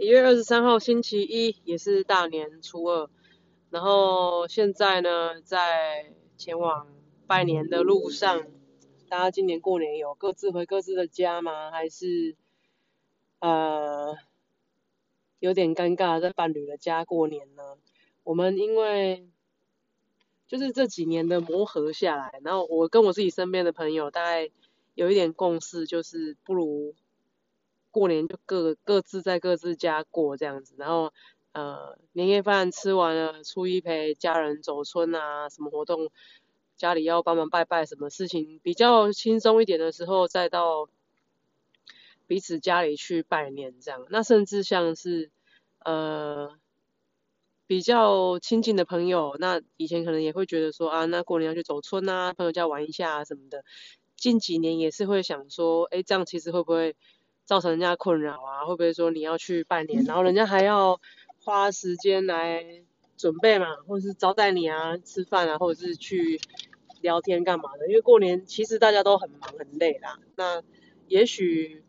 一月二十三号星期一，也是大年初二。然后现在呢，在前往拜年的路上，大家今年过年有各自回各自的家吗？还是呃有点尴尬，在伴侣的家过年呢？我们因为就是这几年的磨合下来，然后我跟我自己身边的朋友大概有一点共识，就是不如。过年就各各自在各自家过这样子，然后呃年夜饭吃完了，初一陪家人走村啊，什么活动家里要帮忙拜拜，什么事情比较轻松一点的时候，再到彼此家里去拜年这样。那甚至像是呃比较亲近的朋友，那以前可能也会觉得说啊，那过年要去走村啊，朋友家玩一下啊什么的。近几年也是会想说，哎，这样其实会不会？造成人家困扰啊？会不会说你要去拜年，然后人家还要花时间来准备嘛，或者是招待你啊、吃饭啊，或者是去聊天干嘛的？因为过年其实大家都很忙很累啦。那也许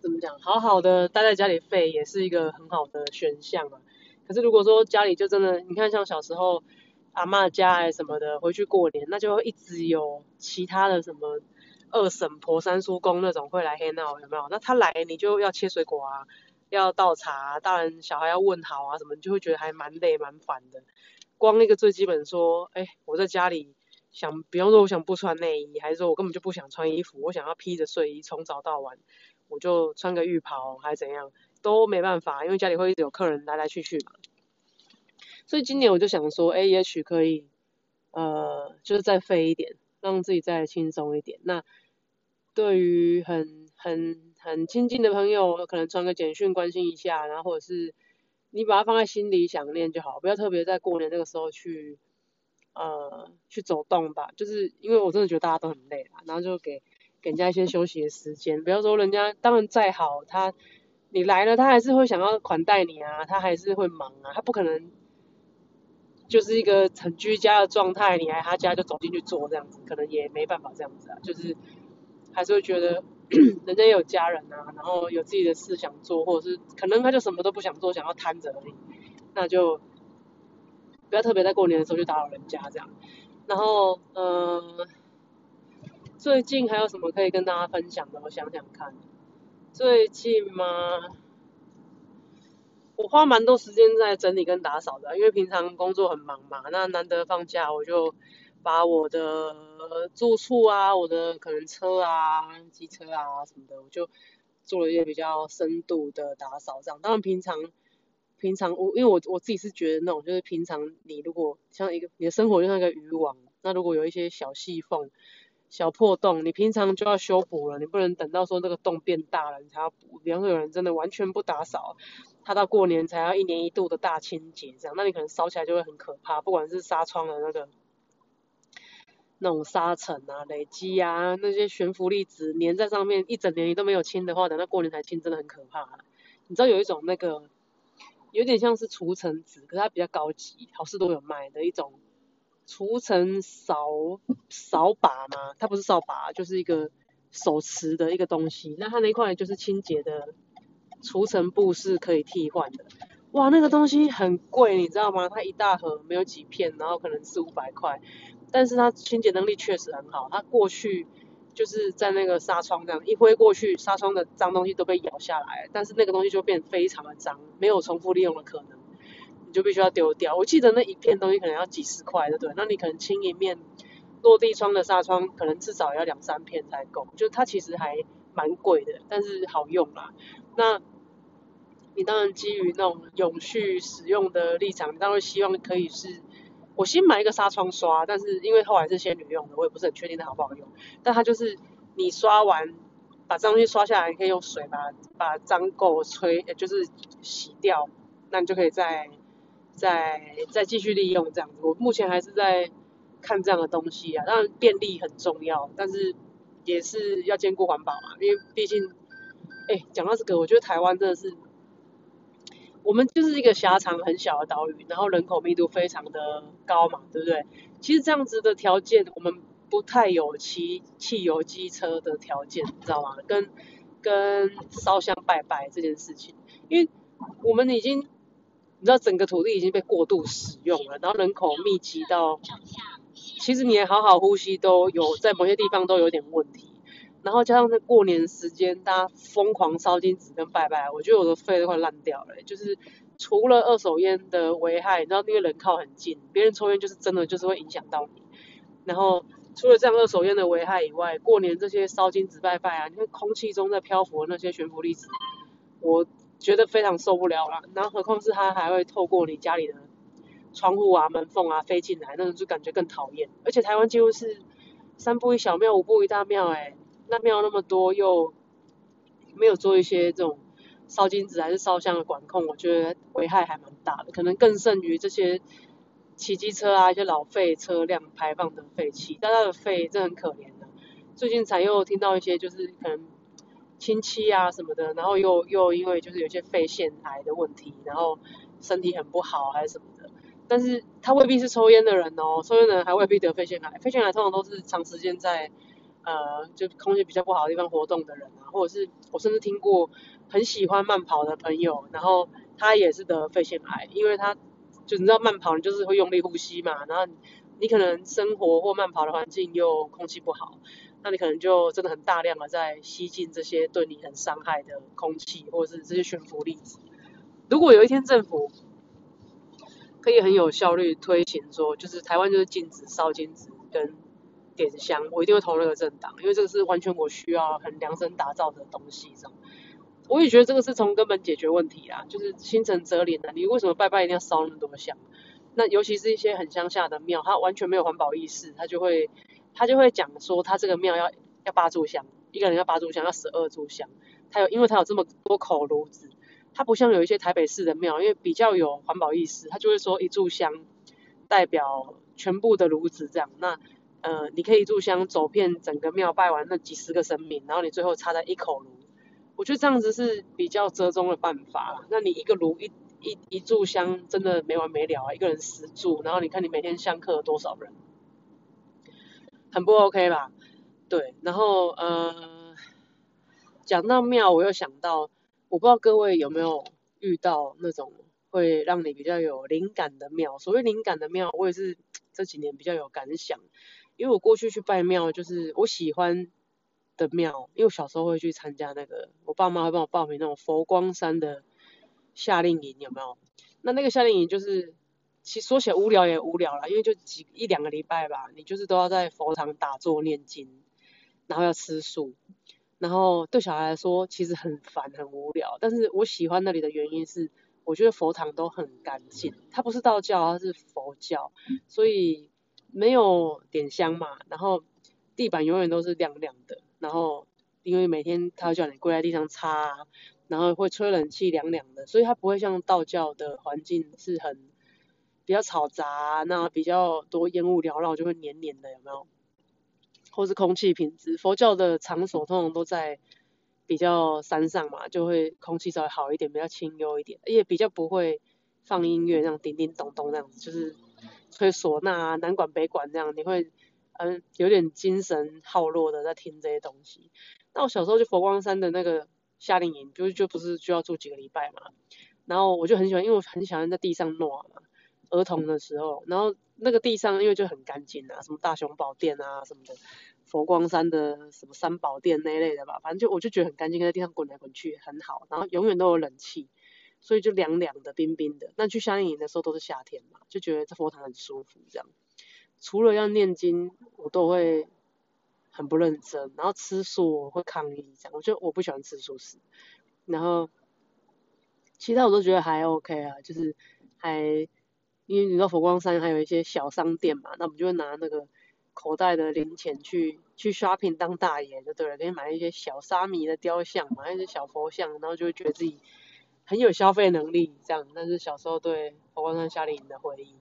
怎么讲，好好的待在家里废也是一个很好的选项啊。可是如果说家里就真的，你看像小时候阿妈家哎什么的，回去过年，那就一直有其他的什么。二婶婆、三叔公那种会来黑闹有没有？那他来你就要切水果啊，要倒茶，大人小孩要问好啊什么，你就会觉得还蛮累蛮烦的。光那个最基本说，哎，我在家里想，比方说我想不穿内衣，还是说我根本就不想穿衣服，我想要披着睡衣从早到晚，我就穿个浴袍还是怎样，都没办法，因为家里会一直有客人来来去去嘛。所以今年我就想说，哎，也许可以，呃，就是再飞一点。让自己再轻松一点。那对于很很很亲近的朋友，可能传个简讯关心一下，然后或者是你把它放在心里想念就好，不要特别在过年这个时候去呃去走动吧。就是因为我真的觉得大家都很累啦，然后就给给人家一些休息的时间。不要说人家当然再好，他你来了，他还是会想要款待你啊，他还是会忙啊，他不可能。就是一个很居家的状态，你来他家就走进去坐这样子，可能也没办法这样子啊，就是还是会觉得 人家也有家人啊，然后有自己的事想做，或者是可能他就什么都不想做，想要瘫着而已，那就不要特别在过年的时候去打扰人家这样。然后嗯，最近还有什么可以跟大家分享的？我想想看，最近吗？我花蛮多时间在整理跟打扫的，因为平常工作很忙嘛，那难得放假，我就把我的住处啊，我的可能车啊、机车啊什么的，我就做了一些比较深度的打扫。这样，当然平常平常我因为我我自己是觉得那种，就是平常你如果像一个你的生活就像一个渔网，那如果有一些小细缝、小破洞，你平常就要修补了，你不能等到说那个洞变大了你才要补。比方说有人真的完全不打扫。他到过年才要一年一度的大清洁，这样，那你可能烧起来就会很可怕，不管是纱窗的那个那种沙尘啊、累积啊，那些悬浮粒子粘在上面，一整年你都没有清的话，等到过年才清，真的很可怕。你知道有一种那个有点像是除尘纸，可是它比较高级，好事都有卖的一种除尘扫扫把嘛，它不是扫把，就是一个手持的一个东西，那它那块就是清洁的。除尘布是可以替换的，哇，那个东西很贵，你知道吗？它一大盒没有几片，然后可能四五百块，但是它清洁能力确实很好。它过去就是在那个纱窗这样一挥过去，纱窗的脏东西都被咬下来，但是那个东西就变非常的脏，没有重复利用的可能，你就必须要丢掉。我记得那一片东西可能要几十块，对不对？那你可能清一面落地窗的纱窗，可能至少要两三片才够，就它其实还蛮贵的，但是好用啦。那你当然基于那种永续使用的立场，你当然希望可以是，我先买一个纱窗刷，但是因为后来是仙女用的，我也不是很确定它好不好用。但它就是你刷完把脏东西刷下来，你可以用水把把脏垢吹，就是洗掉，那你就可以再再再继续利用这样子。我目前还是在看这样的东西啊，当然便利很重要，但是也是要兼顾环保嘛，因为毕竟，哎，讲到这个，我觉得台湾真的是。我们就是一个狭长很小的岛屿，然后人口密度非常的高嘛，对不对？其实这样子的条件，我们不太有骑汽油机车的条件，你知道吗？跟跟烧香拜拜这件事情，因为我们已经，你知道整个土地已经被过度使用了，然后人口密集到，其实你好好呼吸都有在某些地方都有点问题。然后加上在过年时间，大家疯狂烧金纸跟拜拜，我觉得我的肺都快烂掉了。就是除了二手烟的危害，你知道那个人靠很近，别人抽烟就是真的就是会影响到你。然后除了这样二手烟的危害以外，过年这些烧金纸拜拜啊，你看空气中在漂浮的那些悬浮粒子，我觉得非常受不了了。然后何况是它还会透过你家里的窗户啊、门缝啊飞进来，那种就感觉更讨厌。而且台湾几乎是三步一小庙，五步一大庙，哎。那庙那么多，又没有做一些这种烧金纸还是烧香的管控，我觉得危害还蛮大的，可能更甚于这些骑机车啊一些老废车辆排放的废气，大家的肺真很可怜的。最近才又听到一些就是可能亲戚啊什么的，然后又又因为就是有些肺腺癌的问题，然后身体很不好还是什么的，但是他未必是抽烟的人哦，抽烟的人还未必得肺腺癌，肺腺癌通常都是长时间在。呃，就空气比较不好的地方活动的人啊，或者是我甚至听过很喜欢慢跑的朋友，然后他也是得肺腺癌，因为他就你知道慢跑你就是会用力呼吸嘛，然后你可能生活或慢跑的环境又空气不好，那你可能就真的很大量的在吸进这些对你很伤害的空气或者是这些悬浮粒子。如果有一天政府可以很有效率推行说，就是台湾就是禁止烧金子跟点香，我一定会投那个政党，因为这个是完全我需要很量身打造的东西，这样。我也觉得这个是从根本解决问题啦，就是心诚则灵的。你为什么拜拜一定要烧那么多香？那尤其是一些很乡下的庙，它完全没有环保意识，他就会他就会讲说，他这个庙要要八炷香，一个人要八炷香，要十二炷香。他有，因为他有这么多口炉子，他不像有一些台北市的庙，因为比较有环保意识，他就会说一炷香代表全部的炉子这样。那呃，你可以一炷香走遍整个庙，拜完那几十个神明，然后你最后插在一口炉，我觉得这样子是比较折中的办法。那你一个炉一一一炷香真的没完没了啊，一个人十炷，然后你看你每天香客多少人，很不 OK 吧？对，然后呃，讲到庙，我又想到，我不知道各位有没有遇到那种会让你比较有灵感的庙。所谓灵感的庙，我也是这几年比较有感想。因为我过去去拜庙，就是我喜欢的庙，因为我小时候会去参加那个，我爸妈会帮我报名那种佛光山的夏令营，有没有？那那个夏令营就是，其实说起来无聊也无聊啦，因为就几一两个礼拜吧，你就是都要在佛堂打坐念经，然后要吃素，然后对小孩来说其实很烦很无聊，但是我喜欢那里的原因是，我觉得佛堂都很干净，它不是道教，它是佛教，所以。没有点香嘛，然后地板永远都是亮亮的，然后因为每天他叫你跪在地上擦，然后会吹冷气凉凉的，所以它不会像道教的环境是很比较嘈杂，那比较多烟雾缭绕就会黏黏的，有没有？或是空气品质，佛教的场所通常都在比较山上嘛，就会空气稍微好一点，比较清幽一点，而且比较不会放音乐，那样叮叮咚咚那样子，就是。吹唢呐啊，南管北管这样，你会嗯有点精神耗弱的在听这些东西。那我小时候就佛光山的那个夏令营，就就不是就要住几个礼拜嘛，然后我就很喜欢，因为我很喜欢在地上诺嘛，儿童的时候，然后那个地上因为就很干净啊，什么大雄宝殿啊什么的，佛光山的什么三宝殿那一类的吧，反正就我就觉得很干净，在地上滚来滚去很好，然后永远都有冷气。所以就凉凉的、冰冰的。那去夏令营的时候都是夏天嘛，就觉得这佛堂很舒服。这样，除了要念经，我都会很不认真。然后吃素我会抗议，这样，我就我不喜欢吃素食。然后其他我都觉得还 OK 啊，就是还因为你知道佛光山还有一些小商店嘛，那我们就会拿那个口袋的零钱去去 shopping 当大爷就对了，可以买一些小沙弥的雕像，买一些小佛像，然后就会觉得自己很有消费能力这样。那是小时候对佛光山夏令营的回忆。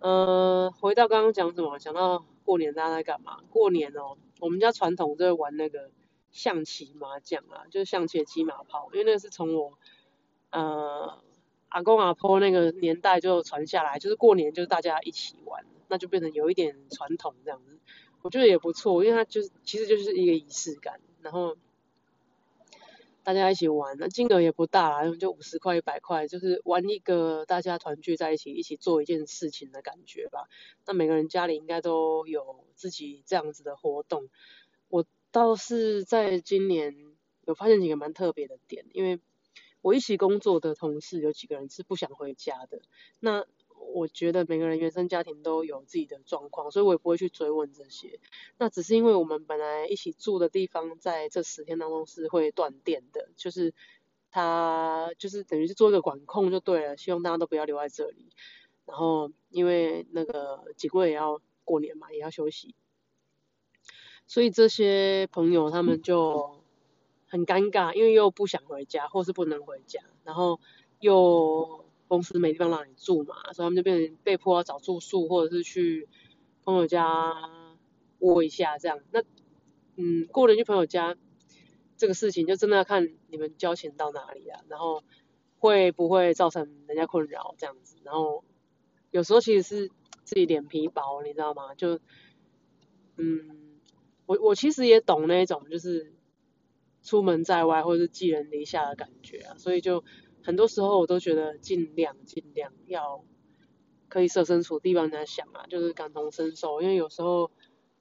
呃，回到刚刚讲什么？讲到过年大家在干嘛？过年哦，我们家传统就会玩那个象棋麻将啊，就是象棋骑马炮，因为那个是从我呃阿公阿婆那个年代就传下来，就是过年就是大家一起玩，那就变成有一点传统这样子，我觉得也不错，因为它就是其实就是一个仪式感，然后。大家一起玩，那金额也不大，就五十块、一百块，就是玩一个大家团聚在一起，一起做一件事情的感觉吧。那每个人家里应该都有自己这样子的活动。我倒是在今年有发现几个蛮特别的点，因为我一起工作的同事有几个人是不想回家的。那我觉得每个人原生家庭都有自己的状况，所以我也不会去追问这些。那只是因为我们本来一起住的地方在这十天当中是会断电的，就是他就是等于是做一个管控就对了，希望大家都不要留在这里。然后因为那个几个也要过年嘛，也要休息，所以这些朋友他们就很尴尬，因为又不想回家，或是不能回家，然后又。公司没地方让你住嘛，所以他们就变成被迫要找住宿，或者是去朋友家窝一下这样。那嗯，过年去朋友家这个事情，就真的要看你们交情到哪里啊，然后会不会造成人家困扰这样子。然后有时候其实是自己脸皮薄，你知道吗？就嗯，我我其实也懂那种就是出门在外或者是寄人篱下的感觉啊，所以就。很多时候我都觉得尽量尽量要可以设身处地帮人家想啊，就是感同身受，因为有时候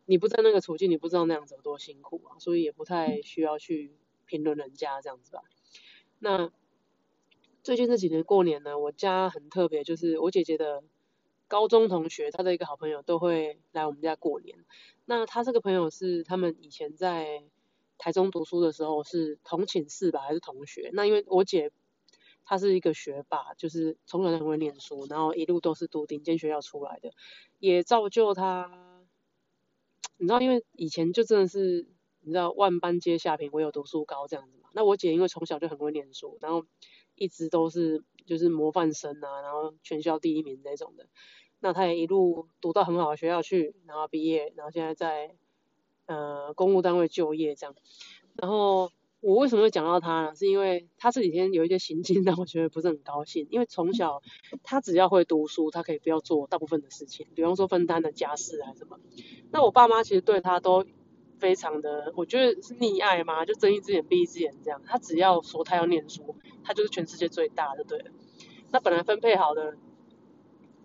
你不在那个处境，你不知道那样子有多辛苦啊，所以也不太需要去评论人家这样子吧。那最近这几年过年呢，我家很特别，就是我姐姐的高中同学，她的一个好朋友都会来我们家过年。那他这个朋友是他们以前在台中读书的时候是同寝室吧，还是同学？那因为我姐。他是一个学霸，就是从小就很会念书，然后一路都是读顶尖学校出来的，也造就他。你知道，因为以前就真的是，你知道万般皆下品，唯有读书高这样子嘛。那我姐因为从小就很会念书，然后一直都是就是模范生啊，然后全校第一名那种的。那她也一路读到很好的学校去，然后毕业，然后现在在呃公务单位就业这样，然后。我为什么会讲到他呢？是因为他这几天有一些行径让我觉得不是很高兴。因为从小他只要会读书，他可以不要做大部分的事情，比方说分担的家事啊什么。那我爸妈其实对他都非常的，我觉得是溺爱嘛，就睁一只眼闭一只眼这样。他只要说他要念书，他就是全世界最大的，对了。那本来分配好的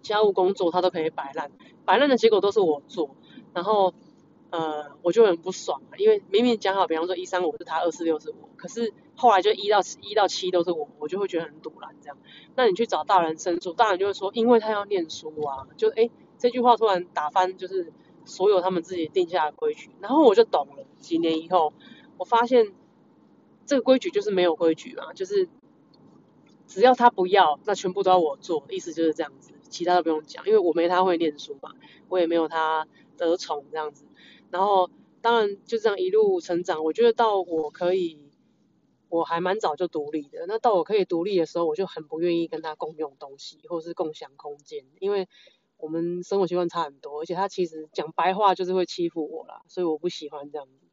家务工作，他都可以摆烂，摆烂的结果都是我做，然后。呃，我就很不爽了，因为明明讲好，比方说一三五是他，二四六是我，可是后来就一到一到七都是我，我就会觉得很堵然这样。那你去找大人申诉，大人就会说，因为他要念书啊，就哎这句话突然打翻就是所有他们自己定下的规矩，然后我就懂了。几年以后，我发现这个规矩就是没有规矩嘛，就是只要他不要，那全部都要我做，意思就是这样子，其他都不用讲，因为我没他会念书嘛，我也没有他得宠这样子。然后，当然就这样一路成长。我觉得到我可以，我还蛮早就独立的。那到我可以独立的时候，我就很不愿意跟他共用东西，或是共享空间，因为我们生活习惯差很多。而且他其实讲白话就是会欺负我啦，所以我不喜欢这样子。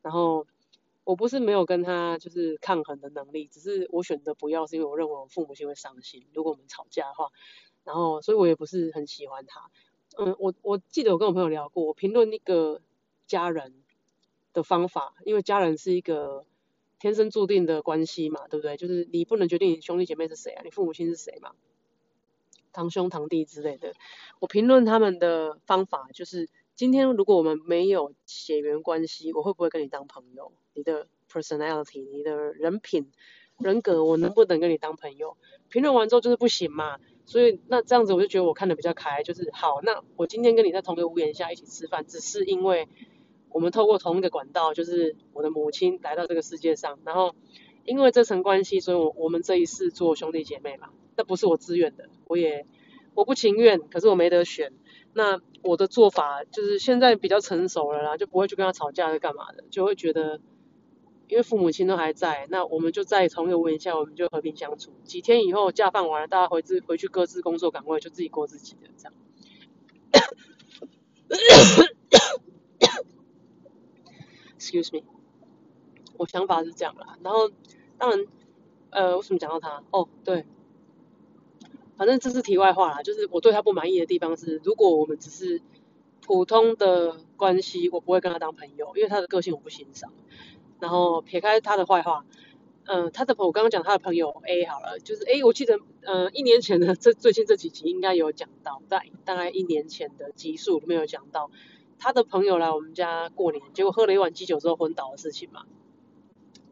然后我不是没有跟他就是抗衡的能力，只是我选择不要，是因为我认为我父母亲会伤心，如果我们吵架的话。然后，所以我也不是很喜欢他。嗯，我我记得我跟我朋友聊过，我评论那个。家人的方法，因为家人是一个天生注定的关系嘛，对不对？就是你不能决定你兄弟姐妹是谁啊，你父母亲是谁嘛，堂兄堂弟之类的。我评论他们的方法，就是今天如果我们没有血缘关系，我会不会跟你当朋友？你的 personality，你的人品、人格，我能不能跟你当朋友？评论完之后就是不行嘛，所以那这样子我就觉得我看的比较开，就是好，那我今天跟你在同一个屋檐下一起吃饭，只是因为。我们透过同一个管道，就是我的母亲来到这个世界上，然后因为这层关系，所以我我们这一世做兄弟姐妹嘛，那不是我自愿的，我也我不情愿，可是我没得选，那我的做法就是现在比较成熟了啦，就不会去跟他吵架是干嘛的，就会觉得，因为父母亲都还在，那我们就在同一个屋檐下，我们就和平相处。几天以后假放完了，大家回自回去各自工作岗位，就自己过自己的这样。Excuse me，我想法是这样啦。然后当然，呃，为什么讲到他？哦，对。反正这是题外话啦，就是我对他不满意的地方是，如果我们只是普通的关系，我不会跟他当朋友，因为他的个性我不欣赏。然后撇开他的坏话，嗯，他的朋我刚刚讲他的朋友 A 好了，就是 A，我记得，嗯，一年前的这最近这几集应该有讲到，在大概一年前的集数里面有讲到，他的朋友来我们家过年，结果喝了一碗鸡酒之后昏倒的事情嘛。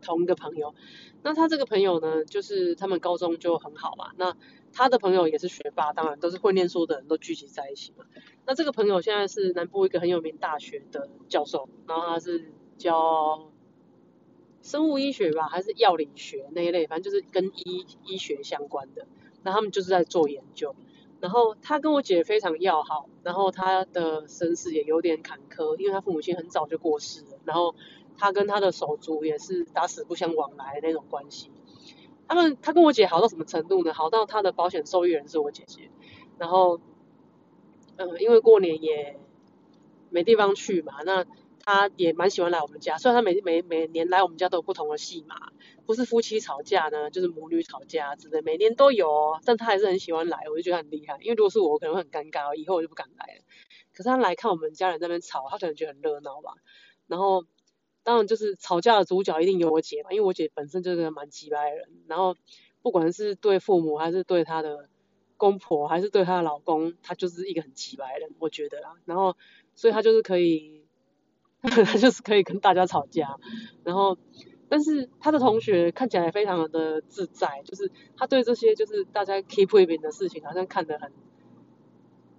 同一个朋友，那他这个朋友呢，就是他们高中就很好嘛，那。他的朋友也是学霸，当然都是会念书的人都聚集在一起嘛。那这个朋友现在是南部一个很有名大学的教授，然后他是教生物医学吧，还是药理学那一类，反正就是跟医医学相关的。那他们就是在做研究。然后他跟我姐非常要好，然后他的身世也有点坎坷，因为他父母亲很早就过世了，然后他跟他的手足也是打死不相往来那种关系。他们他跟我姐好到什么程度呢？好到他的保险受益人是我姐姐，然后，嗯，因为过年也没地方去嘛，那他也蛮喜欢来我们家。虽然他每每每年来我们家都有不同的戏码，不是夫妻吵架呢，就是母女吵架之类，每年都有。但他还是很喜欢来，我就觉得很厉害。因为如果是我，可能会很尴尬，以后我就不敢来了。可是他来看我们家人在那边吵，他可能觉得很热闹吧。然后。当然，就是吵架的主角一定有我姐嘛，因为我姐本身就是蛮急白的人。然后，不管是对父母，还是对她的公婆，还是对她的老公，她就是一个很急白的人，我觉得啦。然后，所以她就是可以，他就是可以跟大家吵架。然后，但是他的同学看起来非常的自在，就是他对这些就是大家 keep waving 的事情，好像看得很。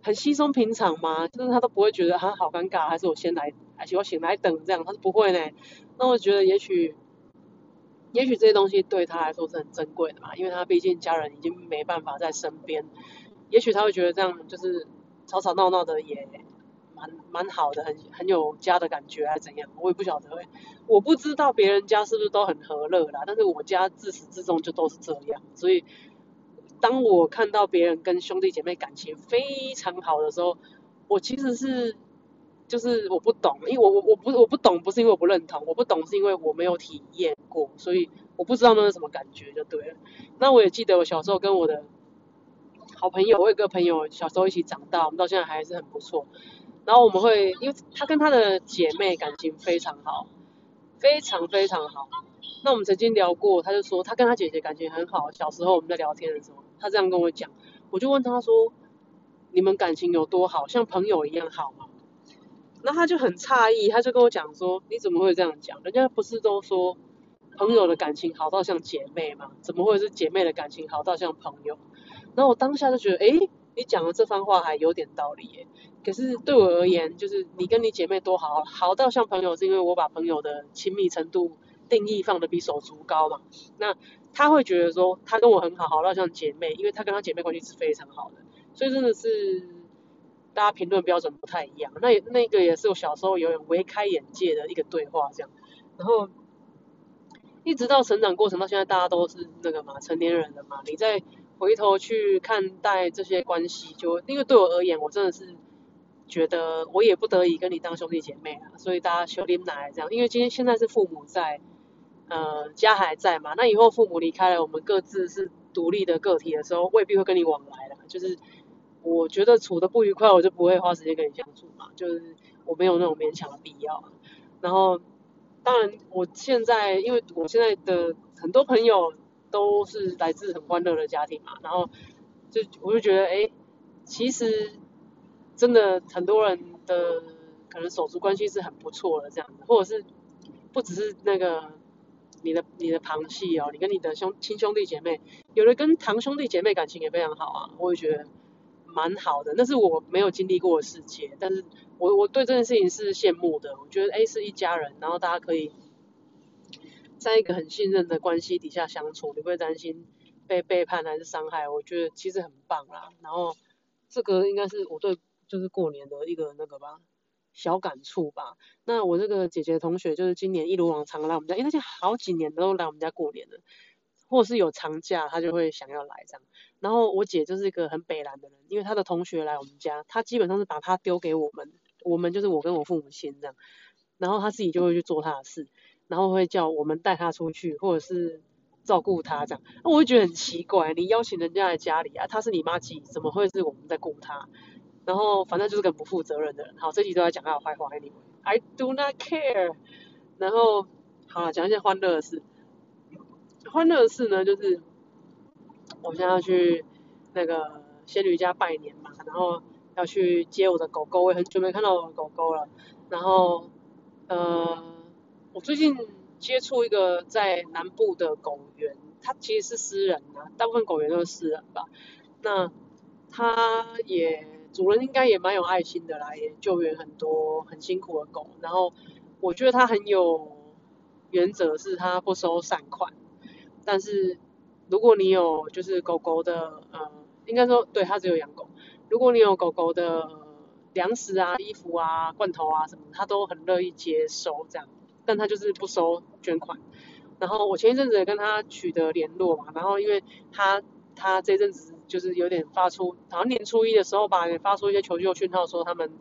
很稀松平常嘛？就是他都不会觉得他好尴尬，还是我先来，还是我醒来等这样？他是不会呢。那我觉得也许，也许这些东西对他来说是很珍贵的嘛，因为他毕竟家人已经没办法在身边。也许他会觉得这样就是吵吵闹闹的也蛮蛮好的，很很有家的感觉，还是怎样？我也不晓得，我不知道别人家是不是都很和乐啦，但是我家自始至终就都是这样，所以。当我看到别人跟兄弟姐妹感情非常好的时候，我其实是就是我不懂，因为我我我不我不懂，不是因为我不认同，我不懂是因为我没有体验过，所以我不知道那是什么感觉就对了。那我也记得我小时候跟我的好朋友，我有个朋友小时候一起长大，我们到现在还是很不错。然后我们会，因为他跟他的姐妹感情非常好，非常非常好。那我们曾经聊过，他就说他跟他姐姐感情很好，小时候我们在聊天的时候。他这样跟我讲，我就问他说：“你们感情有多好，像朋友一样好吗？”那他就很诧异，他就跟我讲说：“你怎么会这样讲？人家不是都说朋友的感情好到像姐妹吗？怎么会是姐妹的感情好到像朋友？”然后我当下就觉得，哎，你讲的这番话还有点道理耶。可是对我而言，就是你跟你姐妹多好，好到像朋友，是因为我把朋友的亲密程度定义放的比手足高嘛。那他会觉得说他跟我很好，好到像姐妹，因为他跟他姐妹关系是非常好的，所以真的是大家评论标准不太一样。那那个也是我小时候有点微开眼界的一个对话这样，然后一直到成长过程到现在，大家都是那个嘛成年人了嘛，你在回头去看待这些关系，就因为对我而言，我真的是觉得我也不得已跟你当兄弟姐妹啊，所以大家兄弟奶这样，因为今天现在是父母在。呃，家还在嘛？那以后父母离开了，我们各自是独立的个体的时候，未必会跟你往来了。就是我觉得处的不愉快，我就不会花时间跟你相处嘛。就是我没有那种勉强的必要。然后，当然我现在，因为我现在的很多朋友都是来自很欢乐的家庭嘛，然后就我就觉得，哎，其实真的很多人的可能手足关系是很不错的这样子，或者是不只是那个。你的你的旁系哦，你跟你的兄亲兄弟姐妹，有的跟堂兄弟姐妹感情也非常好啊，我也觉得蛮好的。那是我没有经历过的世界，但是我我对这件事情是羡慕的。我觉得哎是一家人，然后大家可以在一个很信任的关系底下相处，你不会担心被背叛还是伤害。我觉得其实很棒啦。然后这个应该是我对就是过年的一个那个吧，小感触吧。那我这个姐姐同学就是今年一如往常来我们家，因为她好几年都来我们家过年了，或是有长假，她就会想要来这样。然后我姐就是一个很北蓝的人，因为她的同学来我们家，她基本上是把她丢给我们，我们就是我跟我父母亲这样，然后她自己就会去做她的事，然后会叫我们带她出去，或者是。照顾他这样，那我会觉得很奇怪，你邀请人家来家里啊，他是你妈鸡，怎么会是我们在顾他？然后反正就是个不负责任的人。好，这集都在讲他的坏话，Anyway，I do not care。然后好了，讲一些欢乐的事。欢乐的事呢，就是我现在要去那个仙女家拜年嘛，然后要去接我的狗狗，我也很久没看到我的狗狗了。然后呃，我最近。接触一个在南部的狗园，它其实是私人啊，大部分狗园都是私人吧。那它也主人应该也蛮有爱心的啦，也救援很多很辛苦的狗。然后我觉得它很有原则，是它不收善款。但是如果你有就是狗狗的呃，应该说对它只有养狗。如果你有狗狗的粮食啊、衣服啊、罐头啊什么，它都很乐意接收这样。但他就是不收捐款，然后我前一阵子也跟他取得联络嘛，然后因为他他这阵子就是有点发出，好像年初一的时候吧，也发出一些求救讯号，说他们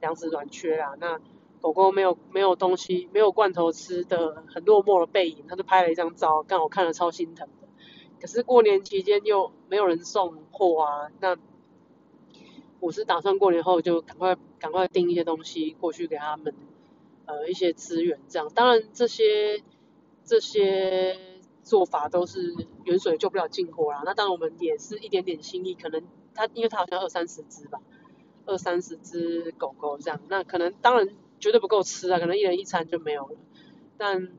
粮食短缺啦，那狗狗没有没有东西，没有罐头吃的很落寞的背影，他就拍了一张照，刚好看了超心疼的。可是过年期间又没有人送货啊，那我是打算过年后就赶快赶快订一些东西过去给他们。呃，一些资源这样，当然这些这些做法都是远水救不了近火啦。那当然我们也是一点点心意，可能它因为它好像二三十只吧，二三十只狗狗这样，那可能当然绝对不够吃啊，可能一人一餐就没有了。但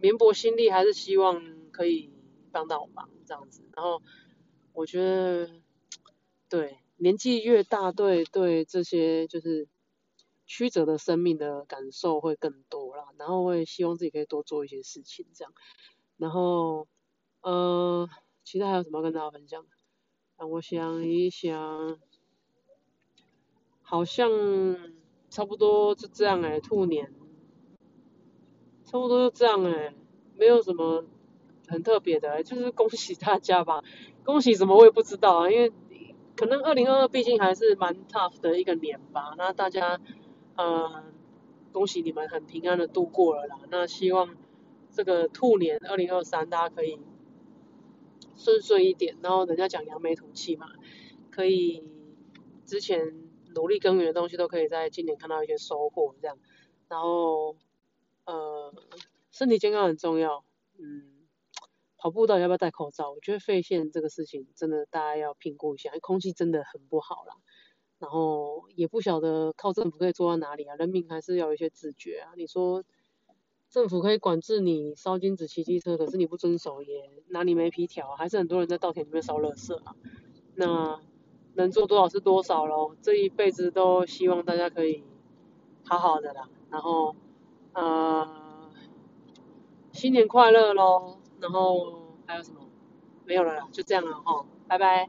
绵薄心力还是希望可以帮到忙这样子。然后我觉得，对年纪越大，对对这些就是。曲折的生命的感受会更多啦，然后会希望自己可以多做一些事情这样，然后呃，其他还有什么跟大家分享？让我想一想，好像差不多就这样哎，兔年，差不多就这样哎，没有什么很特别的，就是恭喜大家吧，恭喜什么我也不知道啊，因为可能二零二二毕竟还是蛮 tough 的一个年吧，那大家。嗯，恭喜你们很平安的度过了啦。那希望这个兔年二零二三大家可以顺顺一点，然后人家讲扬眉吐气嘛，可以之前努力耕耘的东西都可以在今年看到一些收获这样。然后呃，身体健康很重要，嗯，跑步到底要不要戴口罩？我觉得肺腺这个事情真的大家要评估一下，空气真的很不好啦。然后也不晓得靠政府可以做到哪里啊，人民还是要有一些自觉啊。你说政府可以管制你烧金子、骑机车，可是你不遵守也拿你没皮条，还是很多人在稻田里面烧垃圾啊。那能做多少是多少咯，这一辈子都希望大家可以好好的啦。然后呃，新年快乐咯。然后还有什么？没有了啦，就这样了哈，拜拜。